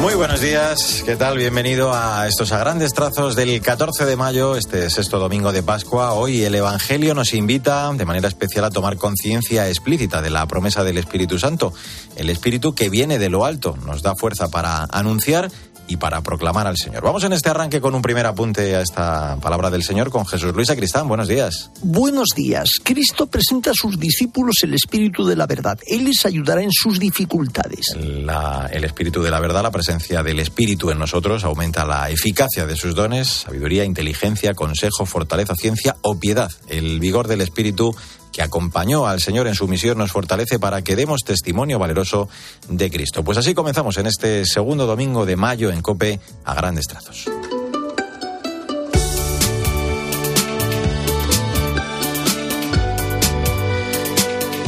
Muy buenos días, ¿qué tal? Bienvenido a estos a grandes trazos del 14 de mayo, este sexto domingo de Pascua. Hoy el Evangelio nos invita de manera especial a tomar conciencia explícita de la promesa del Espíritu Santo. El Espíritu que viene de lo alto nos da fuerza para anunciar y para proclamar al Señor. Vamos en este arranque con un primer apunte a esta palabra del Señor con Jesús Luis Acristán. Buenos días. Buenos días. Cristo presenta a sus discípulos el Espíritu de la verdad. Él les ayudará en sus dificultades. el Espíritu de la verdad, la presencia del Espíritu en nosotros aumenta la eficacia de sus dones, sabiduría, inteligencia, consejo, fortaleza, ciencia o piedad. El vigor del Espíritu que acompañó al Señor en su misión nos fortalece para que demos testimonio valeroso de Cristo. Pues así comenzamos en este segundo domingo de mayo en Cope a grandes trazos.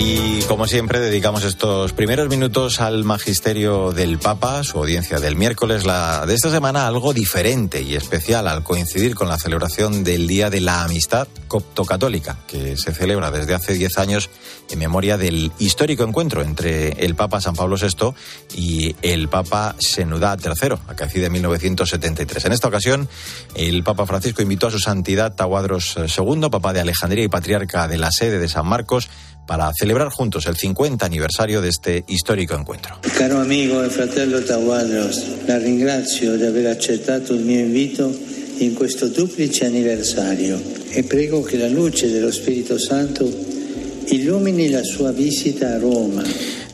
Y como siempre, dedicamos estos primeros minutos al magisterio del Papa, su audiencia del miércoles, la de esta semana, algo diferente y especial al coincidir con la celebración del Día de la Amistad Copto-Católica, que se celebra desde hace 10 años en memoria del histórico encuentro entre el Papa San Pablo VI y el Papa Senudá III, acaecido en 1973. En esta ocasión, el Papa Francisco invitó a su santidad Tahuadros II, Papa de Alejandría y Patriarca de la sede de San Marcos, para celebrar juntos el 50 aniversario de este histórico encuentro. Caro amigo e fratello Tawadros, la ringrazio di aver accettato il mio invito in questo duplice anniversario e prego che la luce dello Spirito Santo illumini la sua visita a Roma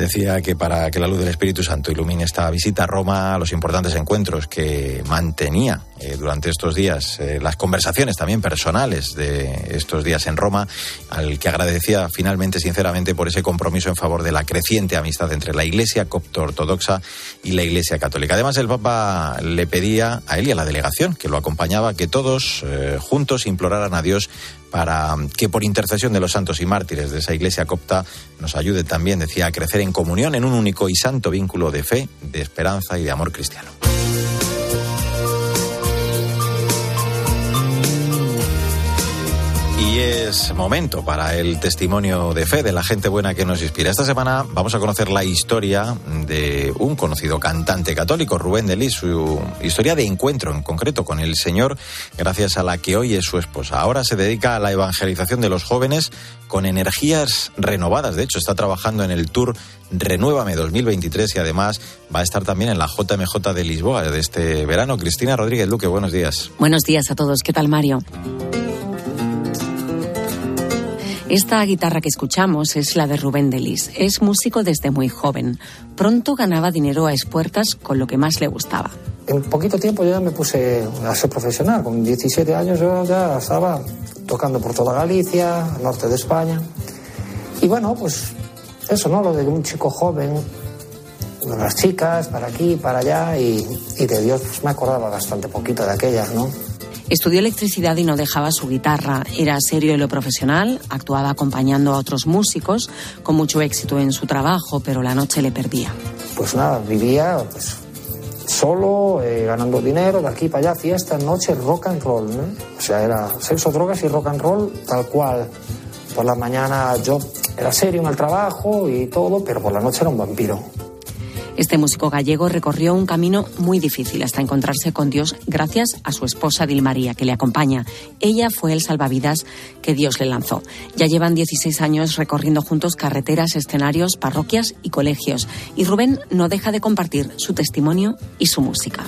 decía que para que la luz del Espíritu Santo ilumine esta visita a Roma, los importantes encuentros que mantenía eh, durante estos días, eh, las conversaciones también personales de estos días en Roma, al que agradecía finalmente sinceramente por ese compromiso en favor de la creciente amistad entre la Iglesia copto-ortodoxa y la Iglesia católica. Además, el Papa le pedía a él y a la delegación que lo acompañaba que todos eh, juntos imploraran a Dios para que por intercesión de los santos y mártires de esa iglesia copta nos ayude también, decía, a crecer en comunión en un único y santo vínculo de fe, de esperanza y de amor cristiano. Y es momento para el testimonio de fe de la gente buena que nos inspira. Esta semana vamos a conocer la historia de un conocido cantante católico, Rubén Delis, su historia de encuentro en concreto con el Señor, gracias a la que hoy es su esposa. Ahora se dedica a la evangelización de los jóvenes con energías renovadas. De hecho, está trabajando en el Tour Renuévame 2023 y además va a estar también en la JMJ de Lisboa de este verano. Cristina Rodríguez Luque, buenos días. Buenos días a todos. ¿Qué tal, Mario? Esta guitarra que escuchamos es la de Rubén Delis. Es músico desde muy joven. Pronto ganaba dinero a expuertas con lo que más le gustaba. En poquito tiempo yo ya me puse a ser profesional. Con 17 años yo ya estaba tocando por toda Galicia, norte de España. Y bueno, pues eso, ¿no? Lo de un chico joven, las chicas, para aquí, para allá, y, de Dios pues me acordaba bastante poquito de aquellas, ¿no? Estudió electricidad y no dejaba su guitarra. Era serio en lo profesional, actuaba acompañando a otros músicos, con mucho éxito en su trabajo, pero la noche le perdía. Pues nada, vivía pues, solo, eh, ganando dinero, de aquí para allá, fiesta, noche, rock and roll. ¿no? O sea, era sexo, drogas y rock and roll, tal cual. Por la mañana yo era serio en el trabajo y todo, pero por la noche era un vampiro. Este músico gallego recorrió un camino muy difícil hasta encontrarse con Dios gracias a su esposa Dilmaría, que le acompaña. Ella fue el salvavidas que Dios le lanzó. Ya llevan 16 años recorriendo juntos carreteras, escenarios, parroquias y colegios. Y Rubén no deja de compartir su testimonio y su música.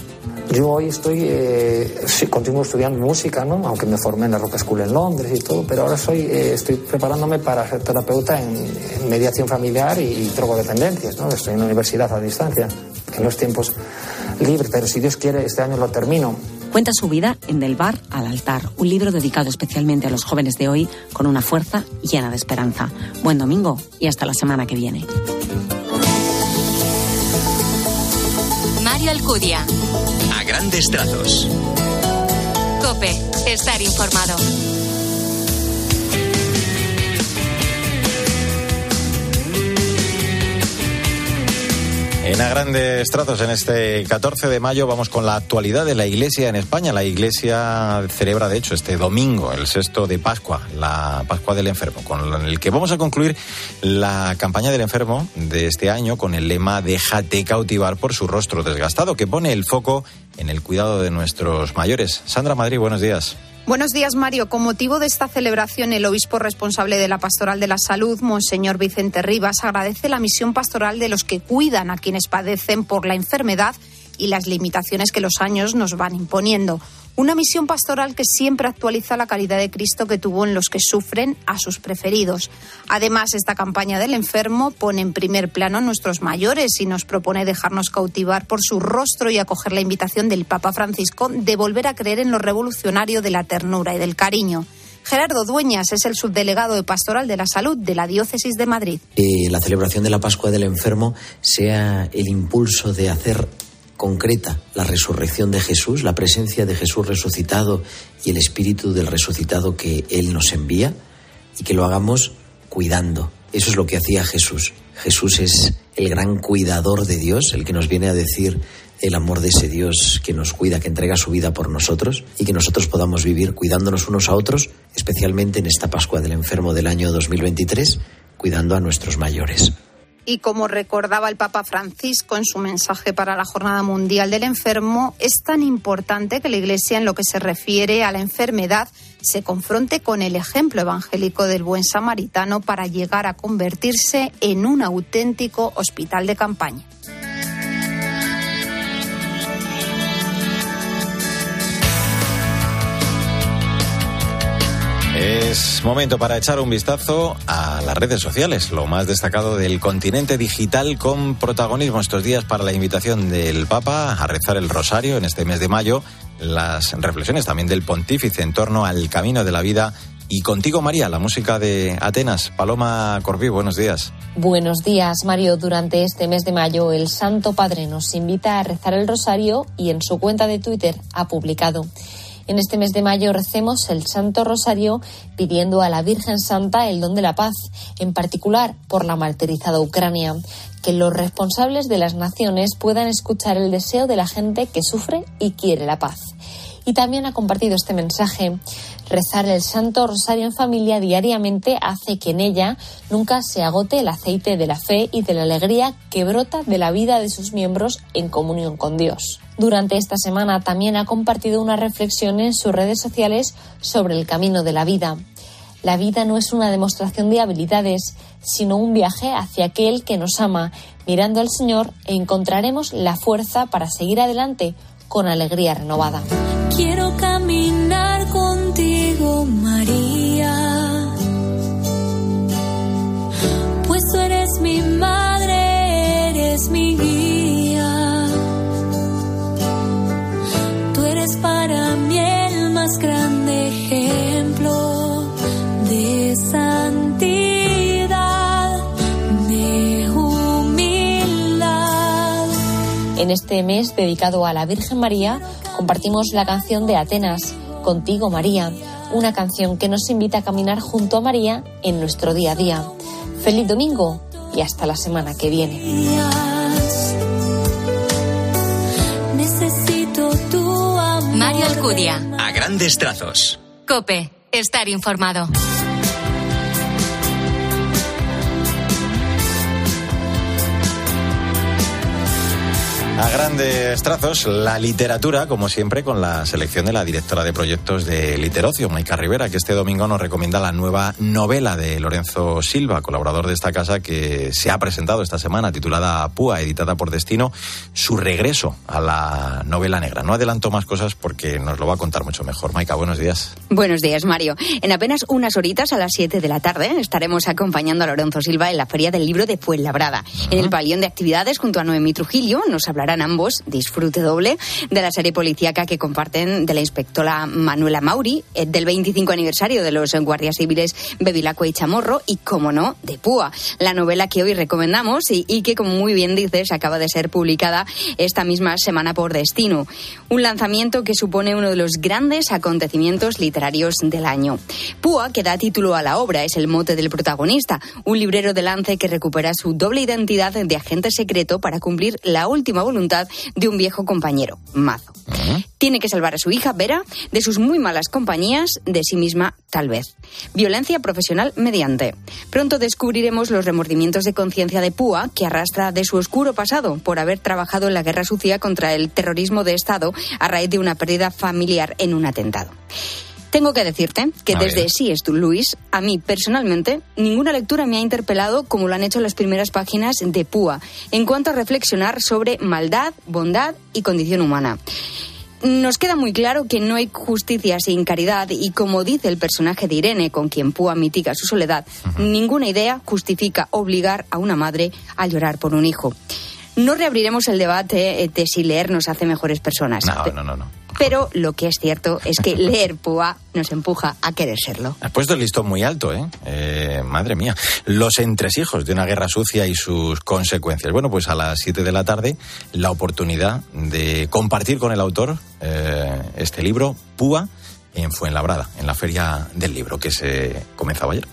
Yo hoy estoy, eh, continúo estudiando música, ¿no? aunque me formé en la Rock School en Londres y todo, pero ahora soy, eh, estoy preparándome para ser terapeuta en, mediación familiar y, drogodependencias. ¿no? Estoy en la universidad a distancia, en los tiempos libres, pero si Dios quiere, este año lo termino. Cuenta su vida en Del Bar al Altar, un libro dedicado especialmente a los jóvenes de hoy con una fuerza llena de esperanza. Buen domingo y hasta la semana que viene. Mario Alcudia grandes trazos. Cope, estar informado. En a grandes trazos, en este 14 de mayo vamos con la actualidad de la Iglesia en España. La Iglesia celebra, de hecho, este domingo, el sexto de Pascua, la Pascua del Enfermo, con el que vamos a concluir la campaña del enfermo de este año con el lema Déjate cautivar por su rostro desgastado, que pone el foco en el cuidado de nuestros mayores. Sandra Madrid, buenos días. Buenos días, Mario. Con motivo de esta celebración, el obispo responsable de la Pastoral de la Salud, Monseñor Vicente Rivas, agradece la misión pastoral de los que cuidan a quienes padecen por la enfermedad y las limitaciones que los años nos van imponiendo. Una misión pastoral que siempre actualiza la calidad de Cristo que tuvo en los que sufren a sus preferidos. Además, esta campaña del enfermo pone en primer plano a nuestros mayores y nos propone dejarnos cautivar por su rostro y acoger la invitación del Papa Francisco de volver a creer en lo revolucionario de la ternura y del cariño. Gerardo Dueñas es el subdelegado de Pastoral de la Salud de la Diócesis de Madrid. Que la celebración de la Pascua del Enfermo sea el impulso de hacer concreta la resurrección de Jesús, la presencia de Jesús resucitado y el espíritu del resucitado que Él nos envía y que lo hagamos cuidando. Eso es lo que hacía Jesús. Jesús es el gran cuidador de Dios, el que nos viene a decir el amor de ese Dios que nos cuida, que entrega su vida por nosotros y que nosotros podamos vivir cuidándonos unos a otros, especialmente en esta Pascua del Enfermo del año 2023, cuidando a nuestros mayores. Y como recordaba el Papa Francisco en su mensaje para la Jornada Mundial del Enfermo, es tan importante que la Iglesia en lo que se refiere a la enfermedad se confronte con el ejemplo evangélico del buen samaritano para llegar a convertirse en un auténtico hospital de campaña. Momento para echar un vistazo a las redes sociales, lo más destacado del continente digital con protagonismo estos días para la invitación del Papa a rezar el rosario en este mes de mayo, las reflexiones también del pontífice en torno al camino de la vida y contigo, María, la música de Atenas. Paloma Corbí, buenos días. Buenos días, Mario. Durante este mes de mayo, el Santo Padre nos invita a rezar el rosario y en su cuenta de Twitter ha publicado. En este mes de mayo recemos el Santo Rosario pidiendo a la Virgen Santa el don de la paz, en particular por la martirizada Ucrania. Que los responsables de las naciones puedan escuchar el deseo de la gente que sufre y quiere la paz. Y también ha compartido este mensaje. Rezar el Santo Rosario en familia diariamente hace que en ella nunca se agote el aceite de la fe y de la alegría que brota de la vida de sus miembros en comunión con Dios. Durante esta semana también ha compartido una reflexión en sus redes sociales sobre el camino de la vida. La vida no es una demostración de habilidades, sino un viaje hacia aquel que nos ama. Mirando al Señor encontraremos la fuerza para seguir adelante con alegría renovada. Quiero caminar María, pues tú eres mi madre, eres mi guía. Tú eres para mí el más grande ejemplo de santidad. En este mes dedicado a la Virgen María, compartimos la canción de Atenas, Contigo María, una canción que nos invita a caminar junto a María en nuestro día a día. Feliz domingo y hasta la semana que viene. Necesito tu amor. Mario Alcudia. A grandes trazos. Cope. Estar informado. A grandes trazos, la literatura, como siempre, con la selección de la directora de proyectos de Literocio, Maika Rivera, que este domingo nos recomienda la nueva novela de Lorenzo Silva, colaborador de esta casa, que se ha presentado esta semana, titulada Púa, editada por Destino, su regreso a la novela negra. No adelanto más cosas porque nos lo va a contar mucho mejor. Maika, buenos días. Buenos días, Mario. En apenas unas horitas, a las 7 de la tarde, estaremos acompañando a Lorenzo Silva en la Feria del Libro de Fuenlabrada. En el pabellón de actividades, junto a Noemí Trujillo, nos hablará tendrán ambos disfrute doble de la serie policíaca que comparten de la inspectora Manuela Mauri, eh, del 25 aniversario de los guardias civiles Bevilacqua y Chamorro y, como no, de Púa, la novela que hoy recomendamos y, y que, como muy bien dices, acaba de ser publicada esta misma semana por Destino. Un lanzamiento que supone uno de los grandes acontecimientos literarios del año. Púa, que da título a la obra, es el mote del protagonista, un librero de lance que recupera su doble identidad de agente secreto para cumplir la última voluntad de un viejo compañero, Mazo. Tiene que salvar a su hija, Vera, de sus muy malas compañías, de sí misma, tal vez. Violencia profesional mediante. Pronto descubriremos los remordimientos de conciencia de Púa, que arrastra de su oscuro pasado por haber trabajado en la guerra sucia contra el terrorismo de Estado a raíz de una pérdida familiar en un atentado. Tengo que decirte que A desde. Sí es tú, Luis, a mí personalmente, ninguna lectura me ha interpelado como lo han hecho las primeras páginas de Púa, en cuanto a reflexionar sobre maldad, bondad y condición humana. Nos queda muy claro que no hay justicia sin caridad y como dice el personaje de Irene con quien Púa mitiga su soledad, ninguna idea justifica obligar a una madre a llorar por un hijo. No reabriremos el debate eh, de si leer nos hace mejores personas. No, Pe- no, no, no. Pero lo que es cierto es que leer Púa nos empuja a querer serlo. Has puesto el listón muy alto, ¿eh? Eh, Madre mía. Los entresijos de una guerra sucia y sus consecuencias. Bueno, pues a las 7 de la tarde, la oportunidad de compartir con el autor eh, este libro, Púa, en Fuenlabrada, en la Feria del Libro, que se comenzaba ayer.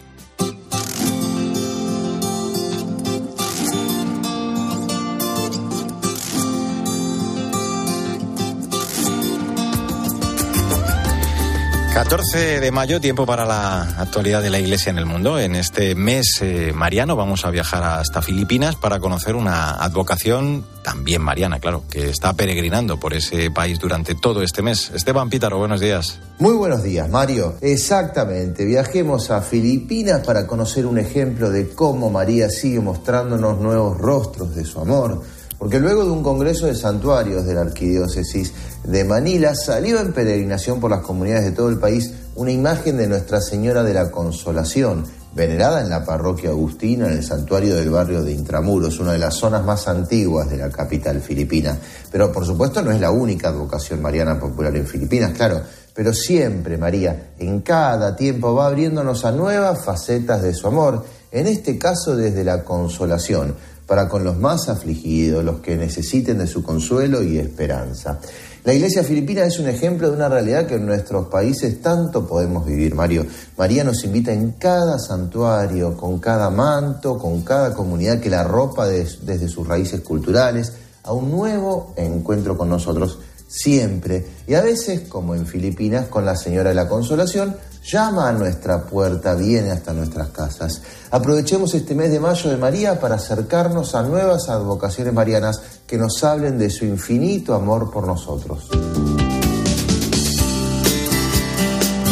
...14 de mayo, tiempo para la actualidad de la Iglesia en el mundo. En este mes eh, mariano vamos a viajar hasta Filipinas para conocer una advocación también mariana, claro, que está peregrinando por ese país durante todo este mes. Esteban Pítaro, buenos días. Muy buenos días, Mario. Exactamente, viajemos a Filipinas para conocer un ejemplo de cómo María sigue mostrándonos nuevos rostros de su amor. Porque luego de un congreso de santuarios de la arquidiócesis de Manila salió en peregrinación por las comunidades de todo el país una imagen de Nuestra Señora de la Consolación, venerada en la parroquia Agustina, en el santuario del barrio de Intramuros, una de las zonas más antiguas de la capital filipina. Pero por supuesto no es la única advocación mariana popular en Filipinas, claro. Pero siempre María, en cada tiempo, va abriéndonos a nuevas facetas de su amor, en este caso desde la consolación, para con los más afligidos, los que necesiten de su consuelo y esperanza. La iglesia filipina es un ejemplo de una realidad que en nuestros países tanto podemos vivir, Mario. María nos invita en cada santuario, con cada manto, con cada comunidad que la ropa des- desde sus raíces culturales, a un nuevo encuentro con nosotros siempre. Y a veces, como en Filipinas, con la Señora de la Consolación, llama a nuestra puerta, viene hasta nuestras casas. Aprovechemos este mes de mayo de María para acercarnos a nuevas advocaciones marianas que nos hablen de su infinito amor por nosotros.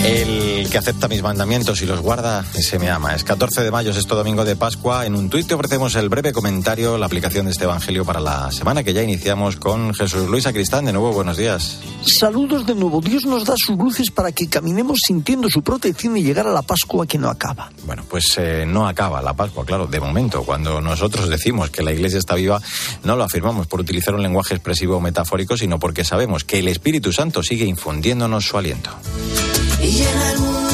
El que acepta mis mandamientos y los guarda, ese me ama. Es 14 de mayo, es esto domingo de Pascua. En un tuit te ofrecemos el breve comentario, la aplicación de este evangelio para la semana que ya iniciamos con Jesús Luis Acristán. De nuevo, buenos días. Saludos de nuevo. Dios nos da sus luces para que caminemos sintiendo su protección y llegar a la Pascua que no acaba. Bueno, pues eh, no acaba la Pascua, claro, de momento. Cuando nosotros decimos que la Iglesia está viva, no lo afirmamos por utilizar un lenguaje expresivo o metafórico, sino porque sabemos que el Espíritu Santo sigue infundiéndonos su aliento. Y llena el mundo.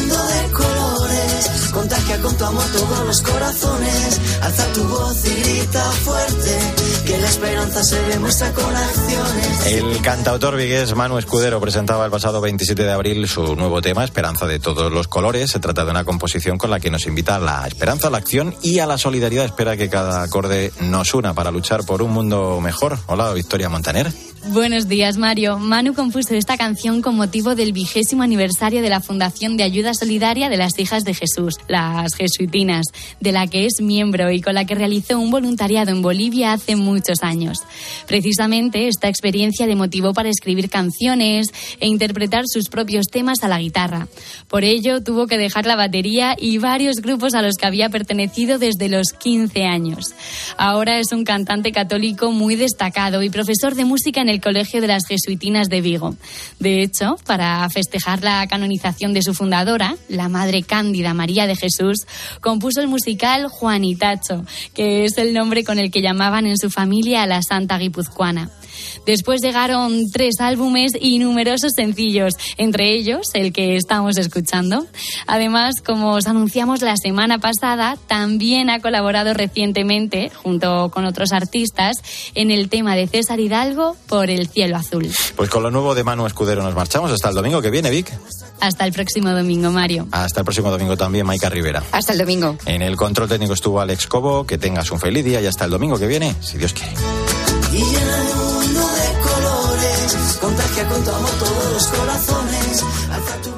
Contagia con tu amor todos los corazones. Alza tu voz y grita fuerte, que la esperanza se demuestra con acciones. El cantautor vigués Manu Escudero presentaba el pasado 27 de abril su nuevo tema, Esperanza de todos los colores. Se trata de una composición con la que nos invita a la esperanza, a la acción y a la solidaridad. Espera que cada acorde nos una para luchar por un mundo mejor. Hola, Victoria Montaner. Buenos días, Mario. Manu compuso esta canción con motivo del vigésimo aniversario de la Fundación de Ayuda Solidaria de las Hijas de Jesús, las Jesuitinas, de la que es miembro y con la que realizó un voluntariado en Bolivia hace muchos años. Precisamente esta experiencia le motivó para escribir canciones e interpretar sus propios temas a la guitarra. Por ello, tuvo que dejar la batería y varios grupos a los que había pertenecido desde los 15 años. Ahora es un cantante católico muy destacado y profesor de música en el Colegio de las Jesuitinas de Vigo. De hecho, para festejar la canonización de su fundadora, la Madre Cándida María de Jesús, compuso el musical Juanitacho, que es el nombre con el que llamaban en su familia a la Santa Guipuzcoana. Después llegaron tres álbumes y numerosos sencillos, entre ellos el que estamos escuchando. Además, como os anunciamos la semana pasada, también ha colaborado recientemente, junto con otros artistas, en el tema de César Hidalgo por el cielo azul. Pues con lo nuevo de Manu Escudero nos marchamos hasta el domingo que viene, Vic. Hasta el próximo domingo, Mario. Hasta el próximo domingo también, Maika Rivera. Hasta el domingo. En el control técnico estuvo Alex Cobo. Que tengas un feliz día y hasta el domingo que viene, si Dios quiere. Y el mundo de colores, contagia con tu amor todos los corazones. Alza tu voz.